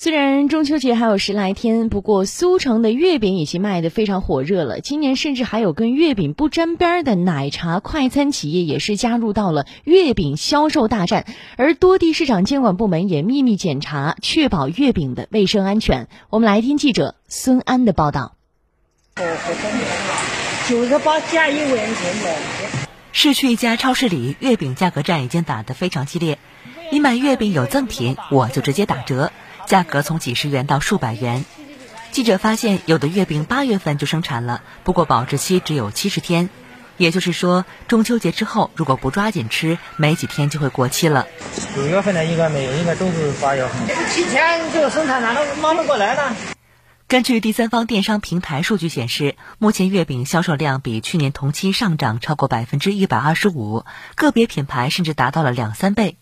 虽然中秋节还有十来天，不过苏城的月饼已经卖得非常火热了。今年甚至还有跟月饼不沾边的奶茶快餐企业也是加入到了月饼销售大战，而多地市场监管部门也秘密检查，确保月饼的卫生安全。我们来听记者孙安的报道。九十八加一问清的。市区一家超市里，月饼价格战已经打得非常激烈。你买月饼有赠品，我就直接打折。价格从几十元到数百元。记者发现，有的月饼八月份就生产了，不过保质期只有七十天，也就是说，中秋节之后如果不抓紧吃，没几天就会过期了。九月份的，应该没有，应该都是八月份。提前这个生产哪能忙得过来呢？根据第三方电商平台数据显示，目前月饼销售量比去年同期上涨超过百分之一百二十五，个别品牌甚至达到了两三倍。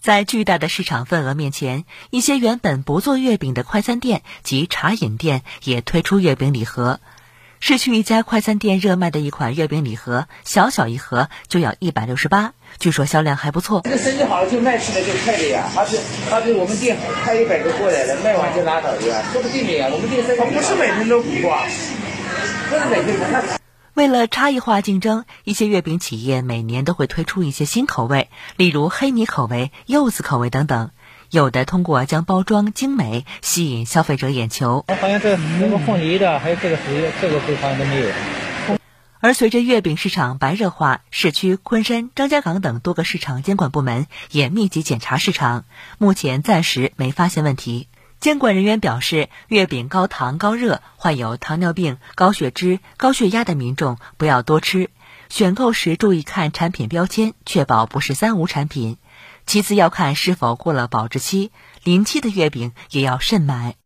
在巨大的市场份额面前，一些原本不做月饼的快餐店及茶饮店也推出月饼礼盒。市区一家快餐店热卖的一款月饼礼盒，小小一盒就要一百六十八，据说销量还不错。这个生意好了就卖出来就快的呀，他是他是我们店开一百个过来的，卖完就拉倒的呀，说不定的呀。我们店生意不是每天都补啊，不是每天补。为了差异化竞争，一些月饼企业每年都会推出一些新口味，例如黑米口味、柚子口味等等。有的通过将包装精美吸引消费者眼球。好像这那个凤梨的，还有这个是这个好像都没有。而随着月饼市场白热化，市区昆山、张家港等多个市场监管部门也密集检查市场，目前暂时没发现问题。监管人员表示，月饼高糖高热，患有糖尿病、高血脂、高血压的民众不要多吃。选购时注意看产品标签，确保不是三无产品。其次要看是否过了保质期，临期的月饼也要慎买。